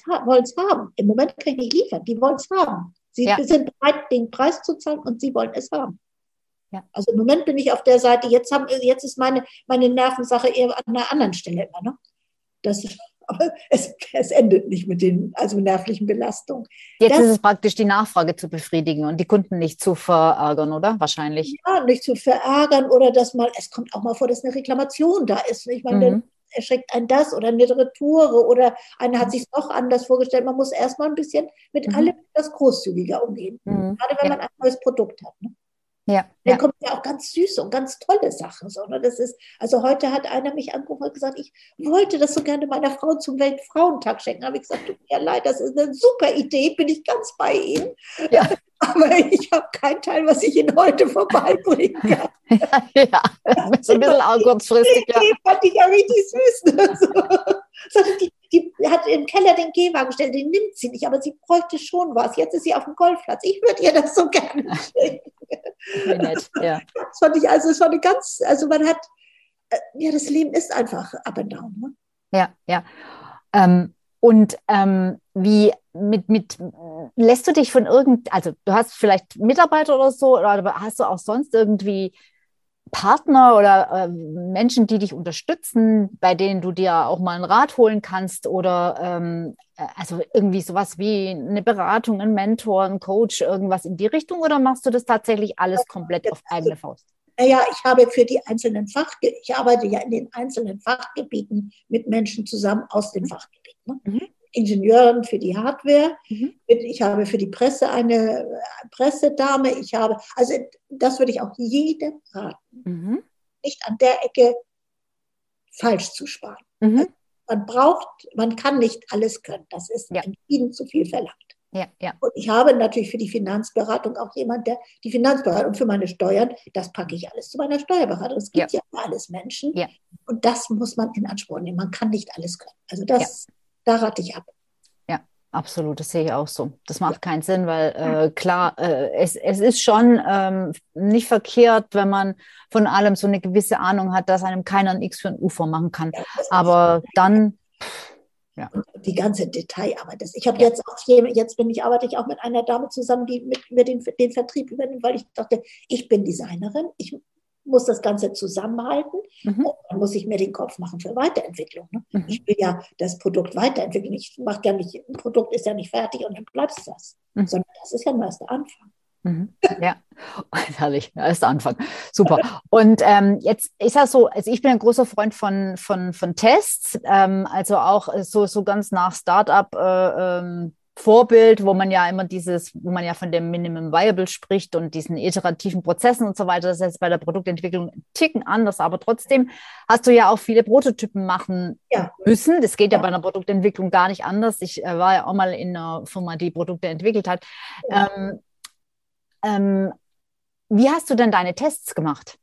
es haben. Im Moment kann ich nicht liefern, die wollen es haben. Sie ja. sind bereit, den Preis zu zahlen und sie wollen es haben. Ja. Also im Moment bin ich auf der Seite, jetzt, haben, jetzt ist meine, meine Nervensache eher an einer anderen Stelle immer. Ne? Das, (laughs) aber es, es endet nicht mit den also nervlichen Belastungen. Jetzt das, ist es praktisch die Nachfrage zu befriedigen und die Kunden nicht zu verärgern, oder? Wahrscheinlich. Ja, nicht zu verärgern oder dass mal, es kommt auch mal vor, dass eine Reklamation da ist. Ich meine, mhm erschreckt ein das oder eine Retoure oder einer hat mhm. sich doch anders vorgestellt. Man muss erstmal ein bisschen mit mhm. allem etwas großzügiger umgehen. Mhm. Gerade wenn ja. man ein neues Produkt hat. Ne? Ja. Dann ja. kommen ja auch ganz süße und ganz tolle Sachen. So, ne? das ist, also heute hat einer mich angerufen und gesagt, ich wollte das so gerne meiner Frau zum Weltfrauentag schenken. Habe ich gesagt, tut mir leid, das ist eine super Idee, bin ich ganz bei Ihnen. Ja. (laughs) Aber ich habe keinen Teil, was ich Ihnen heute vorbeibringen (laughs) kann. ja, ja, (laughs) so ein bisschen auch kurzfristig. Die fand ich ja richtig süß. Ne? So. Die, die hat im Keller den Gehwagen gestellt, den nimmt sie nicht, aber sie bräuchte schon was. Jetzt ist sie auf dem Golfplatz. Ich würde ihr das so gerne schenken. Nett, ja. Das fand ich also, es war eine ganz, also man hat, äh, ja, das Leben ist einfach up and down. Ne? Ja, ja. Ähm, und ähm, wie mit, mit, lässt du dich von irgend, also du hast vielleicht Mitarbeiter oder so, oder hast du auch sonst irgendwie Partner oder äh, Menschen, die dich unterstützen, bei denen du dir auch mal einen Rat holen kannst oder ähm, äh, also irgendwie sowas wie eine Beratung, ein Mentor, ein Coach, irgendwas in die Richtung oder machst du das tatsächlich alles komplett auf eigene Faust? Naja, ich habe für die einzelnen Fachgebiete, ich arbeite ja in den einzelnen Fachgebieten mit Menschen zusammen aus den. Fachgebieten. Ne? Mhm. Ingenieuren für die Hardware. Mhm. Ich habe für die Presse eine äh, Pressedame. Ich habe, also das würde ich auch jedem raten, mhm. nicht an der Ecke falsch zu sparen. Mhm. Also man braucht, man kann nicht alles können. Das ist ja. entschieden zu viel verlangt. Ja, ja. Und ich habe natürlich für die Finanzberatung auch jemand, der die Finanzberatung für meine Steuern, das packe ich alles zu meiner Steuerberatung. Es gibt ja, ja alles Menschen. Ja. Und das muss man in Anspruch nehmen. Man kann nicht alles können. Also das da rate ich ab. Ja, absolut, das sehe ich auch so. Das macht keinen Sinn, weil äh, klar, äh, es, es ist schon ähm, nicht verkehrt, wenn man von allem so eine gewisse Ahnung hat, dass einem keiner ein X für ein U machen kann. Ja, Aber dann. Ja. die ganze Detailarbeit. Ich habe ja. jetzt auch hier, jetzt bin ich, arbeite ich auch mit einer Dame zusammen, die mit mir den, den Vertrieb übernimmt, weil ich dachte, ich bin Designerin, ich muss das Ganze zusammenhalten mhm. und dann muss ich mir den Kopf machen für Weiterentwicklung. Ne? Mhm. Ich will ja das Produkt weiterentwickeln. Ich mache ja nicht, ein Produkt ist ja nicht fertig und dann bleibt es das, mhm. sondern das ist ja nur erst der Anfang. Mhm. Ja, (laughs) herrlich, erst Anfang. Super. Und ähm, jetzt ist das so, also ich bin ein großer Freund von, von, von Tests, ähm, also auch so, so ganz nach Startup äh, ähm, Vorbild, wo man ja immer dieses, wo man ja von dem Minimum Viable spricht und diesen iterativen Prozessen und so weiter. Das ist jetzt bei der Produktentwicklung ein Ticken anders, aber trotzdem hast du ja auch viele Prototypen machen ja. müssen. Das geht ja. ja. bei einer Produktentwicklung gar nicht anders. Ich äh, war ja auch mal in einer Firma, die Produkte entwickelt hat. Ja. Ähm, ähm, wie hast du denn deine Tests gemacht?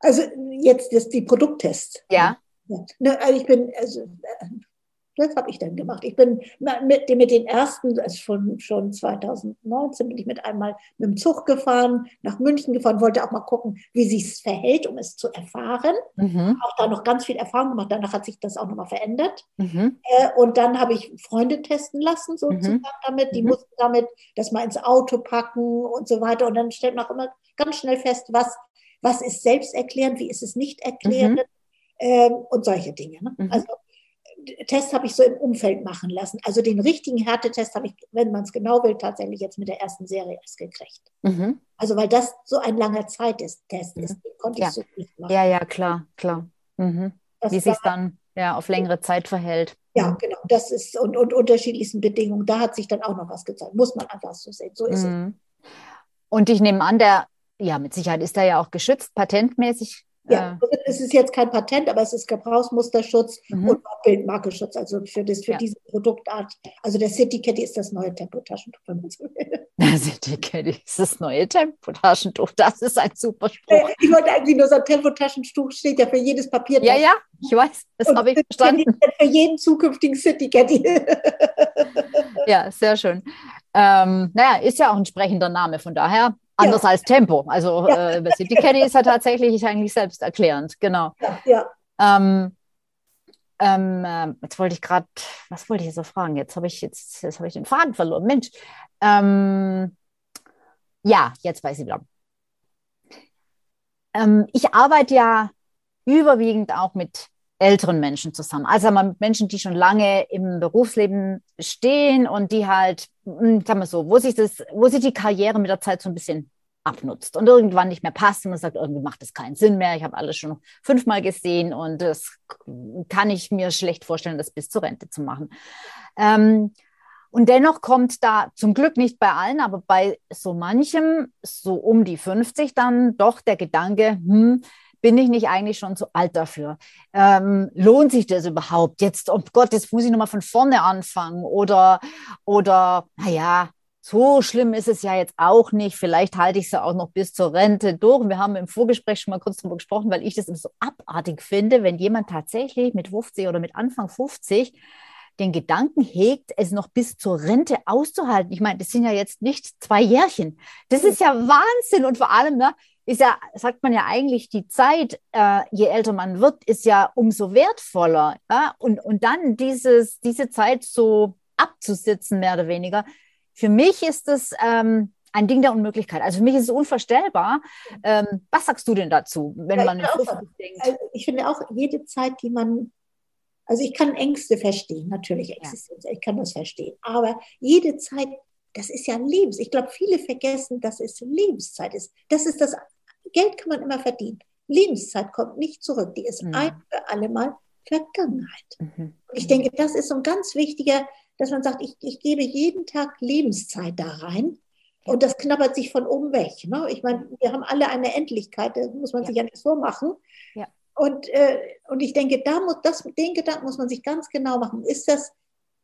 Also jetzt das, die Produkttests. Ja. ja. Ne, also ich bin, also, äh, das habe ich dann gemacht. Ich bin mit, mit den ersten, also schon, schon 2019 bin ich mit einmal mit dem Zug gefahren, nach München gefahren, wollte auch mal gucken, wie sich es verhält, um es zu erfahren. Mhm. Auch da noch ganz viel Erfahrung gemacht. Danach hat sich das auch nochmal verändert. Mhm. Äh, und dann habe ich Freunde testen lassen, sozusagen mhm. damit. Die mhm. mussten damit das mal ins Auto packen und so weiter. Und dann stellt man auch immer ganz schnell fest, was, was ist selbsterklärend, wie ist es nicht erklärend. Mhm. Ähm, und solche Dinge. Ne? Mhm. Also Test habe ich so im Umfeld machen lassen. Also den richtigen Härtetest habe ich, wenn man es genau will, tatsächlich jetzt mit der ersten Serie erst gekriegt. Mhm. Also weil das so ein langer Zeittest ist, mhm. den konnte ja. ich so nicht machen. Ja, ja, klar, klar. Mhm. Wie sich dann ja auf längere Zeit verhält. Ja, genau. Das ist und, und unterschiedlichsten Bedingungen. Da hat sich dann auch noch was gezeigt. Muss man einfach so sehen. So ist es. Mhm. Und ich nehme an, der, ja, mit Sicherheit ist er ja auch geschützt, patentmäßig ja, also es ist jetzt kein Patent, aber es ist Gebrauchsmusterschutz mhm. und Bildmarkenschutz, also für, das, für ja. diese Produktart. Also der City Caddy ist das neue Tempotaschentuch, wenn man so will. (laughs) Der City Caddy ist das neue Tempotaschentuch, das ist ein super Spruch. Äh, ich wollte eigentlich nur sagen, Tempotaschentuch steht ja für jedes Papier. Ja, ja, ich weiß, das habe ich verstanden. Für jeden zukünftigen City Caddy. (laughs) ja, sehr schön. Ähm, naja, ist ja auch ein sprechender Name, von daher Anders ja. als Tempo. Also ja. äh, City Caddy ist ja tatsächlich eigentlich selbsterklärend, genau. Ja. ja. Ähm, ähm, äh, jetzt wollte ich gerade, was wollte ich so fragen? Jetzt habe ich jetzt, jetzt habe ich den Faden verloren. Mensch. Ähm, ja, jetzt weiß ich wieder. Ähm, ich arbeite ja überwiegend auch mit älteren Menschen zusammen. Also mit Menschen, die schon lange im Berufsleben stehen und die halt, hm, sagen wir so, wo sich das, wo sich die Karriere mit der Zeit so ein bisschen abnutzt und irgendwann nicht mehr passt und man sagt, irgendwie macht das keinen Sinn mehr. Ich habe alles schon fünfmal gesehen und das kann ich mir schlecht vorstellen, das bis zur Rente zu machen. Ähm, und dennoch kommt da zum Glück nicht bei allen, aber bei so manchem, so um die 50 dann doch der Gedanke, hm, bin ich nicht eigentlich schon zu alt dafür? Ähm, lohnt sich das überhaupt? Jetzt, oh Gott, jetzt muss ich nochmal von vorne anfangen oder, oder, naja, so schlimm ist es ja jetzt auch nicht. Vielleicht halte ich es ja auch noch bis zur Rente durch. Wir haben im Vorgespräch schon mal kurz darüber gesprochen, weil ich das so abartig finde, wenn jemand tatsächlich mit 50 oder mit Anfang 50 den Gedanken hegt, es noch bis zur Rente auszuhalten. Ich meine, das sind ja jetzt nicht zwei Jährchen. Das ist ja Wahnsinn. Und vor allem, ne, ist ja, sagt man ja eigentlich, die Zeit, äh, je älter man wird, ist ja umso wertvoller. Ja? Und, und dann dieses, diese Zeit so abzusitzen, mehr oder weniger. Für mich ist es ähm, ein Ding der Unmöglichkeit. Also für mich ist es unvorstellbar. Ähm, was sagst du denn dazu, wenn ja, man ich, auch, denkt? Also ich finde auch, jede Zeit, die man also ich kann Ängste verstehen, natürlich Existenz, ja. ich kann das verstehen. Aber jede Zeit, das ist ja Lebens. Ich glaube, viele vergessen, dass es Lebenszeit ist. Das ist das Geld kann man immer verdienen. Lebenszeit kommt nicht zurück. Die ist mhm. ein für alle Mal Vergangenheit. Mhm. Und ich denke, das ist so ein ganz wichtiger, dass man sagt, ich, ich gebe jeden Tag Lebenszeit da rein. Und das knabbert sich von oben weg. Ne? Ich meine, wir haben alle eine Endlichkeit, das muss man ja. sich ja nicht so machen. Ja. Und, äh, und ich denke, da muss, das, den Gedanken muss man sich ganz genau machen. Ist das,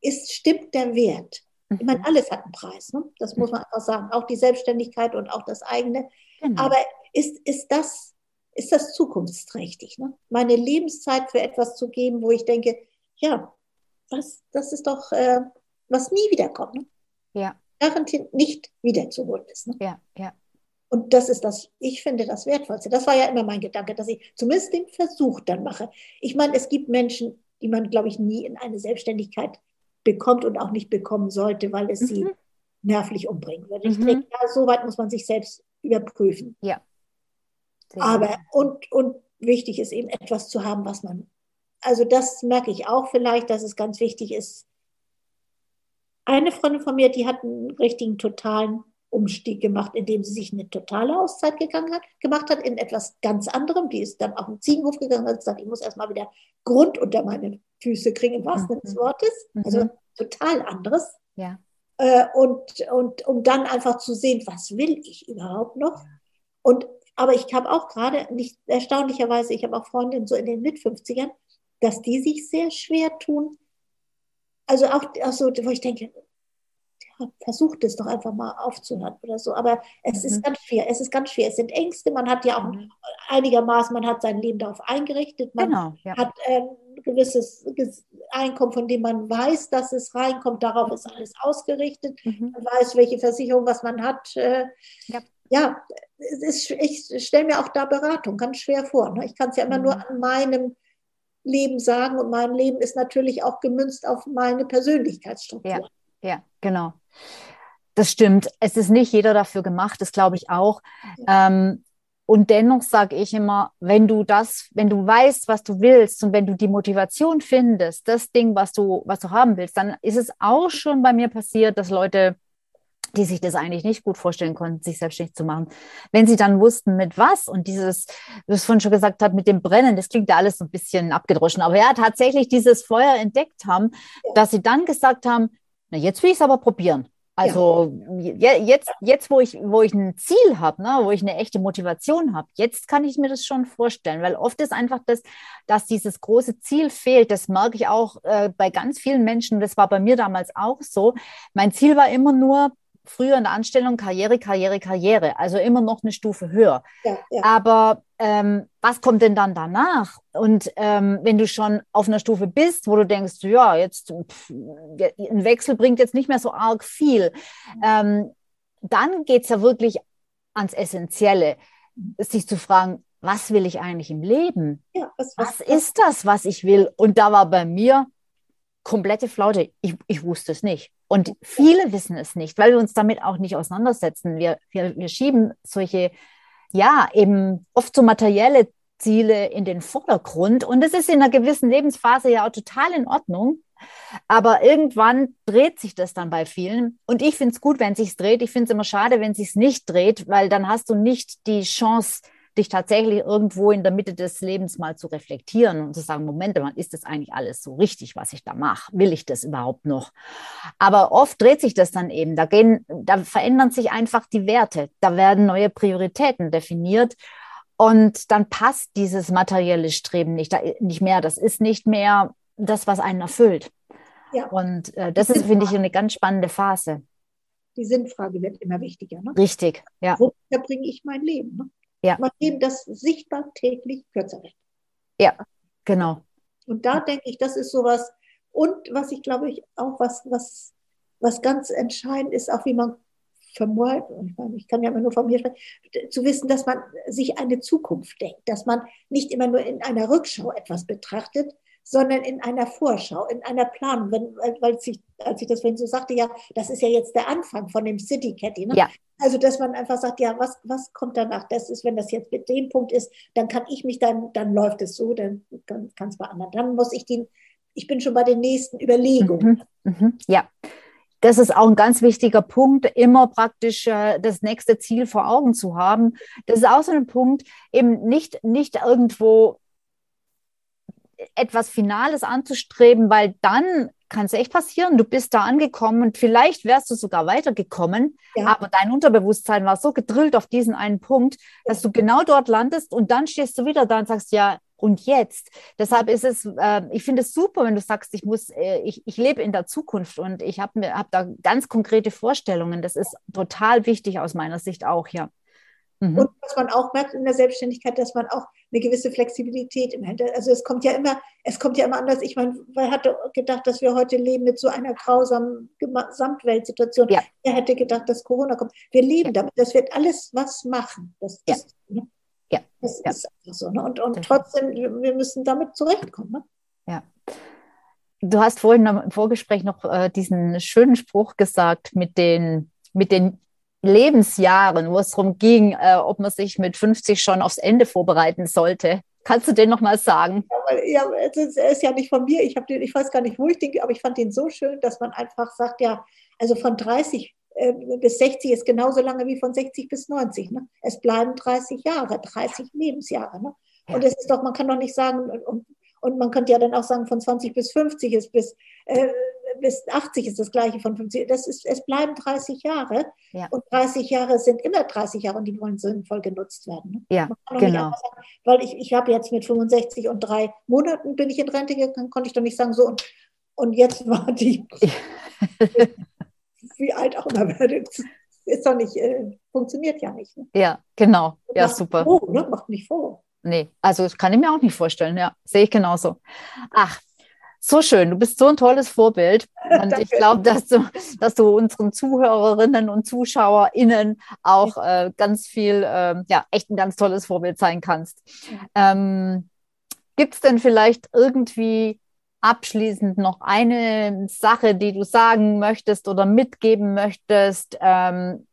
ist, stimmt der Wert? Ich meine, mhm. alles hat einen Preis. Ne? Das muss man einfach sagen. Auch die Selbstständigkeit und auch das eigene. Genau. Aber ist, ist, das, ist das zukunftsträchtig? Ne? Meine Lebenszeit für etwas zu geben, wo ich denke, ja, was, das ist doch, äh, was nie wiederkommt. Ne? Ja. Garantiert nicht wiederzuholen ist. Ne? Ja, ja. Und das ist das, ich finde das Wertvollste. Das war ja immer mein Gedanke, dass ich zumindest den Versuch dann mache. Ich meine, es gibt Menschen, die man, glaube ich, nie in eine Selbstständigkeit bekommt und auch nicht bekommen sollte, weil es mhm. sie nervlich umbringen würde. Ich mhm. denke, ja, so weit muss man sich selbst überprüfen. Ja. Sehr Aber, und, und wichtig ist eben etwas zu haben, was man, also das merke ich auch vielleicht, dass es ganz wichtig ist. Eine Freundin von mir, die hat einen richtigen totalen Umstieg gemacht, indem sie sich eine totale Auszeit gegangen hat, gemacht hat in etwas ganz anderem. Die ist dann auf den Ziegenhof gegangen und hat gesagt, ich muss erstmal wieder Grund unter meine Füße kriegen, im wahrsten Sinne des mhm. Wortes. Also mhm. total anderes. Ja. Äh, und, und um dann einfach zu sehen, was will ich überhaupt noch? Und, aber ich habe auch gerade, nicht erstaunlicherweise, ich habe auch Freundinnen so in den Mit-50ern, dass die sich sehr schwer tun. Also auch, auch so, wo ich denke, versucht es doch einfach mal aufzuhören oder so. Aber es mhm. ist ganz schwer. Es ist ganz schwer. Es sind Ängste. Man hat ja auch mhm. einigermaßen, man hat sein Leben darauf eingerichtet. Man genau, ja. hat äh, gewisses Einkommen, von dem man weiß, dass es reinkommt. Darauf ist alles ausgerichtet. Mhm. Man weiß, welche Versicherung, was man hat. Äh, ja, ja ist, ich stelle mir auch da Beratung ganz schwer vor. Ne? Ich kann es ja immer mhm. nur an meinem Leben sagen und mein Leben ist natürlich auch gemünzt auf meine Persönlichkeitsstruktur. Ja, ja genau. Das stimmt. Es ist nicht jeder dafür gemacht, das glaube ich auch. Ja. Ähm, und dennoch sage ich immer, wenn du das, wenn du weißt, was du willst und wenn du die Motivation findest, das Ding, was du, was du haben willst, dann ist es auch schon bei mir passiert, dass Leute, die sich das eigentlich nicht gut vorstellen konnten, sich selbstständig zu machen, wenn sie dann wussten, mit was und dieses, wie es vorhin schon gesagt hat, mit dem Brennen, das klingt ja alles so ein bisschen abgedroschen, aber ja, tatsächlich dieses Feuer entdeckt haben, dass sie dann gesagt haben, na, jetzt will ich es aber probieren. Also ja. jetzt, jetzt, wo ich, wo ich ein Ziel habe, ne, wo ich eine echte Motivation habe, jetzt kann ich mir das schon vorstellen, weil oft ist einfach das, dass dieses große Ziel fehlt. Das merke ich auch äh, bei ganz vielen Menschen. Das war bei mir damals auch so. Mein Ziel war immer nur, früher in der Anstellung Karriere, Karriere, Karriere, also immer noch eine Stufe höher. Ja, ja. Aber ähm, was kommt denn dann danach? Und ähm, wenn du schon auf einer Stufe bist, wo du denkst, ja, jetzt pff, ein Wechsel bringt jetzt nicht mehr so arg viel, ähm, dann geht es ja wirklich ans Essentielle, sich zu fragen, was will ich eigentlich im Leben? Ja, was, was, was ist das, was ich will? Und da war bei mir komplette Flaute. Ich, ich wusste es nicht. Und viele wissen es nicht, weil wir uns damit auch nicht auseinandersetzen. Wir, wir, wir schieben solche, ja, eben oft so materielle Ziele in den Vordergrund. Und das ist in einer gewissen Lebensphase ja auch total in Ordnung. Aber irgendwann dreht sich das dann bei vielen. Und ich finde es gut, wenn es sich dreht. Ich finde es immer schade, wenn es sich nicht dreht, weil dann hast du nicht die Chance, dich tatsächlich irgendwo in der Mitte des Lebens mal zu reflektieren und zu sagen, Moment mal, ist das eigentlich alles so richtig, was ich da mache? Will ich das überhaupt noch? Aber oft dreht sich das dann eben. Da, gehen, da verändern sich einfach die Werte. Da werden neue Prioritäten definiert. Und dann passt dieses materielle Streben nicht, nicht mehr. Das ist nicht mehr das, was einen erfüllt. Ja. Und äh, das ist, finde ich, eine ganz spannende Phase. Die Sinnfrage wird immer wichtiger. Ne? Richtig, ja. Wo verbringe ich mein Leben? Ne? Ja. Mal eben das sichtbar täglich kürzer wird. Ja, genau. Und da denke ich, das ist sowas. Und was ich glaube ich auch, was, was, was ganz entscheidend ist, auch wie man vermalt, ich, meine, ich kann ja immer nur von mir sprechen, zu wissen, dass man sich eine Zukunft denkt, dass man nicht immer nur in einer Rückschau etwas betrachtet, sondern in einer Vorschau, in einer Planung. Wenn, weil ich, als ich das vorhin so sagte, ja, das ist ja jetzt der Anfang von dem City Caddy. Ne? Ja. Also, dass man einfach sagt, ja, was, was kommt danach? Das ist, wenn das jetzt mit dem Punkt ist, dann kann ich mich dann, dann läuft es so, dann kann es bei anderen. Dann muss ich den, ich bin schon bei den nächsten Überlegungen. Mhm, mhm, ja. Das ist auch ein ganz wichtiger Punkt, immer praktisch äh, das nächste Ziel vor Augen zu haben. Das ist auch so ein Punkt, eben nicht, nicht irgendwo etwas Finales anzustreben, weil dann kann es echt passieren, du bist da angekommen und vielleicht wärst du sogar weitergekommen, ja. aber dein Unterbewusstsein war so gedrillt auf diesen einen Punkt, dass du genau dort landest und dann stehst du wieder da und sagst, ja, und jetzt. Deshalb ist es, äh, ich finde es super, wenn du sagst, ich muss, äh, ich, ich lebe in der Zukunft und ich habe hab da ganz konkrete Vorstellungen. Das ist total wichtig aus meiner Sicht auch, ja. Mhm. Und was man auch merkt in der Selbstständigkeit, dass man auch eine gewisse Flexibilität im Händler, also es kommt ja immer, es kommt ja immer anders. Ich meine, wer hatte gedacht, dass wir heute leben mit so einer grausamen Gesamtweltsituation? Ja. Wer hätte gedacht, dass Corona kommt? Wir leben ja. damit. Das wird alles was machen. Das, ja. Ist, ne? ja. das ja. ist einfach so. Ne? Und, und trotzdem, wir müssen damit zurechtkommen. Ne? Ja. Du hast vorhin im Vorgespräch noch äh, diesen schönen Spruch gesagt mit den, mit den Lebensjahren, wo es darum ging, äh, ob man sich mit 50 schon aufs Ende vorbereiten sollte. Kannst du den nochmal sagen? Ja, es ist, er ist ja nicht von mir. Ich, den, ich weiß gar nicht, wo ich den, aber ich fand den so schön, dass man einfach sagt, ja, also von 30 äh, bis 60 ist genauso lange wie von 60 bis 90. Ne? Es bleiben 30 Jahre, 30 Lebensjahre. Ne? Ja. Und es ist doch, man kann doch nicht sagen, und, und man könnte ja dann auch sagen, von 20 bis 50 ist bis äh, bis 80 ist das gleiche von 50. Das ist, es bleiben 30 Jahre. Ja. Und 30 Jahre sind immer 30 Jahre und die wollen sinnvoll genutzt werden. Ne? Ja, genau. Sagen, weil ich, ich habe jetzt mit 65 und drei Monaten bin ich in Rente gegangen, konnte ich doch nicht sagen, so und, und jetzt war die, (laughs) wie alt auch immer werde. Ist doch nicht, äh, funktioniert ja nicht. Ne? Ja, genau. Ja, super. Froh, ne? Macht mich froh. nee, also das kann ich mir auch nicht vorstellen. Ja, sehe ich genauso. Ach, so schön. Du bist so ein tolles Vorbild. (laughs) Und ich glaube, dass du, dass du unseren Zuhörerinnen und ZuschauerInnen auch äh, ganz viel, äh, ja, echt ein ganz tolles Vorbild sein kannst. Ähm, Gibt es denn vielleicht irgendwie abschließend noch eine Sache, die du sagen möchtest oder mitgeben möchtest, ähm,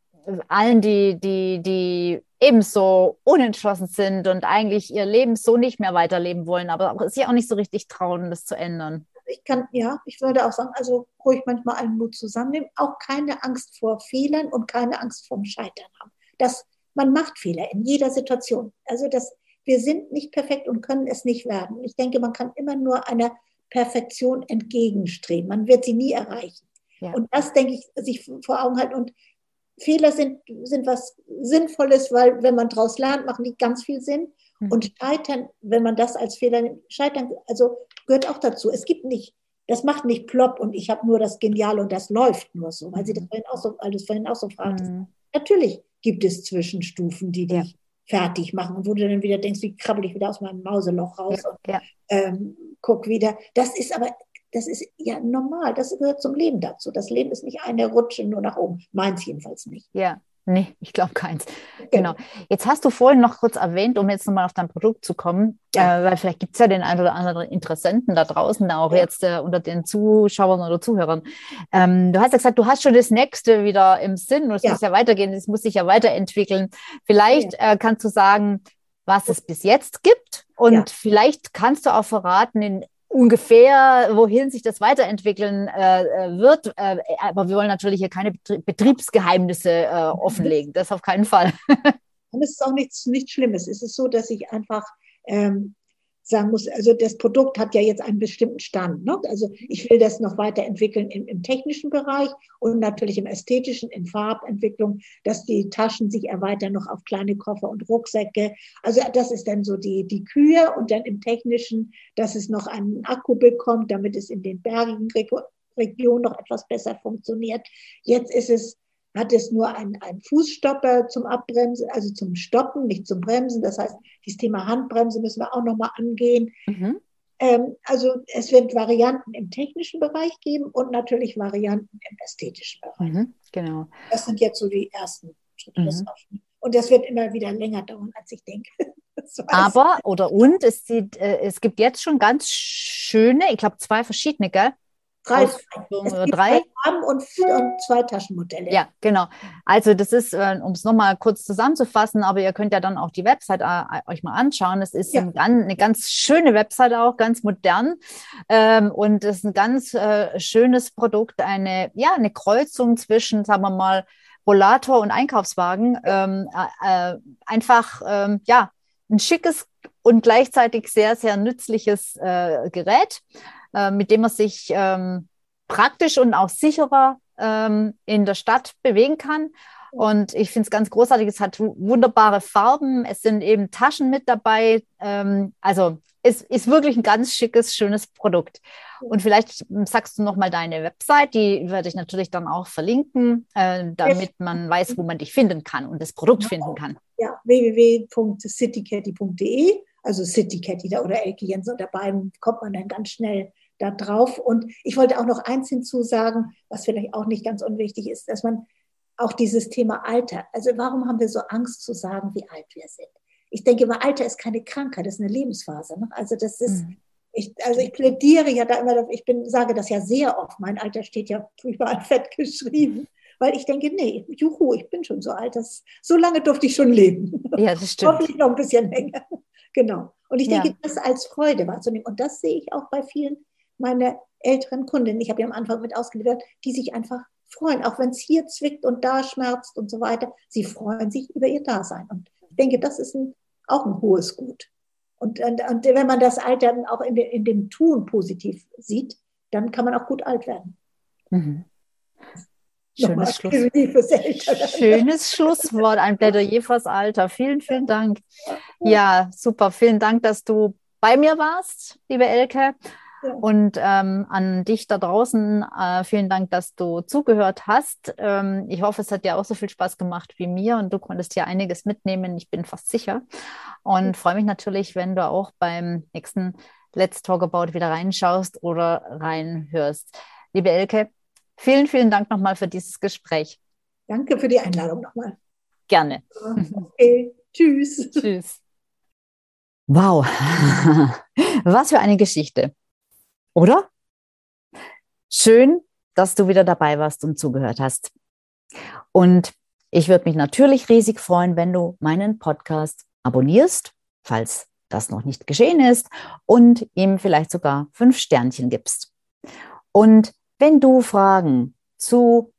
allen, die, die, die ebenso unentschlossen sind und eigentlich ihr Leben so nicht mehr weiterleben wollen, aber sich auch nicht so richtig trauen, das zu ändern? Ich kann, ja, ich würde auch sagen, also ruhig manchmal allen Mut zusammennehmen, auch keine Angst vor Fehlern und keine Angst vorm Scheitern haben. Das, man macht Fehler in jeder Situation. Also das, wir sind nicht perfekt und können es nicht werden. Ich denke, man kann immer nur einer Perfektion entgegenstreben. Man wird sie nie erreichen. Ja. Und das, denke ich, sich vor Augen halten. Und Fehler sind, sind was Sinnvolles, weil wenn man daraus lernt, machen die ganz viel Sinn. Mhm. Und Scheitern, wenn man das als Fehler nimmt, Scheitern, also gehört auch dazu. Es gibt nicht, das macht nicht plopp und ich habe nur das Geniale und das läuft nur so, weil sie das mhm. vorhin auch so, weil du vorhin auch so fragtest. Mhm. Natürlich gibt es Zwischenstufen, die dich ja. fertig machen und wo du dann wieder denkst, wie krabbel ich wieder aus meinem Mauseloch raus ja. und ja. Ähm, guck wieder. Das ist aber das ist ja normal, das gehört zum Leben dazu. Das Leben ist nicht eine Rutsche nur nach oben. Meins jedenfalls nicht. Ja, Nee, ich glaube keins. Genau. Jetzt hast du vorhin noch kurz erwähnt, um jetzt nochmal auf dein Produkt zu kommen, ja. äh, weil vielleicht gibt es ja den einen oder anderen Interessenten da draußen, auch ja. jetzt äh, unter den Zuschauern oder Zuhörern. Ähm, du hast ja gesagt, du hast schon das nächste wieder im Sinn und es ja. muss ja weitergehen, es muss sich ja weiterentwickeln. Vielleicht äh, kannst du sagen, was es bis jetzt gibt und vielleicht kannst du auch verraten, in ungefähr, wohin sich das weiterentwickeln äh, äh, wird. Äh, aber wir wollen natürlich hier keine Betriebsgeheimnisse äh, offenlegen. Das auf keinen Fall. (laughs) Und es ist auch nichts, nichts Schlimmes. Es ist so, dass ich einfach ähm, sagen muss, also das Produkt hat ja jetzt einen bestimmten Stand. Ne? Also ich will das noch weiterentwickeln im, im technischen Bereich und natürlich im ästhetischen, in Farbentwicklung, dass die Taschen sich erweitern noch auf kleine Koffer und Rucksäcke. Also das ist dann so die, die Kühe und dann im technischen, dass es noch einen Akku bekommt, damit es in den bergigen Regionen noch etwas besser funktioniert. Jetzt ist es hat es nur einen, Fußstopper zum Abbremsen, also zum Stoppen, nicht zum Bremsen. Das heißt, dieses Thema Handbremse müssen wir auch nochmal angehen. Mhm. Ähm, also es wird Varianten im technischen Bereich geben und natürlich Varianten im ästhetischen Bereich. Mhm, genau. Das sind jetzt so die ersten Schritte. Mhm. Und das wird immer wieder länger dauern, als ich denke. (laughs) Aber, oder und, es, sieht, äh, es gibt jetzt schon ganz schöne, ich glaube zwei verschiedene, gell? Drei, drei. Farben und, und, zwei Taschenmodelle. Ja, genau. Also das ist, äh, um es nochmal kurz zusammenzufassen, aber ihr könnt ja dann auch die Website äh, euch mal anschauen. Es ist ja. ein, eine ganz schöne Website auch, ganz modern. Ähm, und es ist ein ganz äh, schönes Produkt, eine, ja, eine Kreuzung zwischen, sagen wir mal, Rollator und Einkaufswagen. Ähm, äh, äh einfach, ähm, ja, ein schickes und gleichzeitig sehr, sehr nützliches äh, Gerät äh, mit dem man sich ähm, praktisch und auch sicherer ähm, in der Stadt bewegen kann. Und ich finde es ganz großartig. Es hat wunderbare Farben. Es sind eben Taschen mit dabei. Ähm, also es ist wirklich ein ganz schickes, schönes Produkt. Und vielleicht sagst du noch mal deine Website, die werde ich natürlich dann auch verlinken, äh, damit man weiß, wo man dich finden kann und das Produkt finden kann. Ja, www.citycatty.de, also Citycatty oder Elke Jens oder beiden kommt man dann ganz schnell da drauf. Und ich wollte auch noch eins hinzusagen, was vielleicht auch nicht ganz unwichtig ist, dass man auch dieses Thema Alter, also warum haben wir so Angst zu sagen, wie alt wir sind? Ich denke immer, Alter ist keine Krankheit, das ist eine Lebensphase. Ne? Also das ist, mhm. ich, also ich plädiere ja da immer, ich bin, sage das ja sehr oft, mein Alter steht ja überall (laughs) fett geschrieben weil ich denke, nee, juhu, ich bin schon so alt, das, so lange durfte ich schon leben. Ja, das (laughs) stimmt. Hoffentlich noch ein bisschen länger. (laughs) Genau. Und ich denke, ja. das als Freude wahrzunehmen. Und das sehe ich auch bei vielen meine älteren Kundinnen, ich habe ja am Anfang mit ausgeliefert, die sich einfach freuen, auch wenn es hier zwickt und da schmerzt und so weiter. Sie freuen sich über ihr Dasein. Und ich denke, das ist ein, auch ein hohes Gut. Und, und, und, wenn man das Alter auch in, de, in, dem Tun positiv sieht, dann kann man auch gut alt werden. Mhm. Schönes, Schluss. (laughs) Schönes Schlusswort, ein Plädoyer fürs Alter. Vielen, vielen Dank. Ja, super. Vielen Dank, dass du bei mir warst, liebe Elke. Ja. Und ähm, an dich da draußen, äh, vielen Dank, dass du zugehört hast. Ähm, ich hoffe, es hat dir auch so viel Spaß gemacht wie mir und du konntest hier einiges mitnehmen. Ich bin fast sicher. Und freue mich natürlich, wenn du auch beim nächsten Let's Talk About wieder reinschaust oder reinhörst. Liebe Elke, vielen, vielen Dank nochmal für dieses Gespräch. Danke für die Einladung nochmal. Gerne. Okay, tschüss. Tschüss. Wow, (laughs) was für eine Geschichte. Oder? Schön, dass du wieder dabei warst und zugehört hast. Und ich würde mich natürlich riesig freuen, wenn du meinen Podcast abonnierst, falls das noch nicht geschehen ist, und ihm vielleicht sogar fünf Sternchen gibst. Und wenn du Fragen zu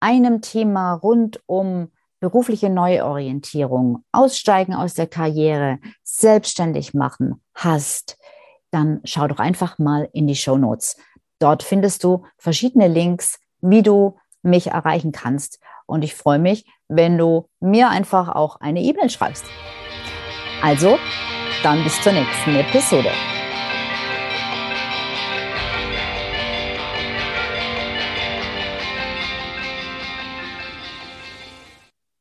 einem Thema rund um berufliche Neuorientierung, Aussteigen aus der Karriere, selbstständig machen hast, dann schau doch einfach mal in die Show Notes. Dort findest du verschiedene Links, wie du mich erreichen kannst. Und ich freue mich, wenn du mir einfach auch eine E-Mail schreibst. Also, dann bis zur nächsten Episode.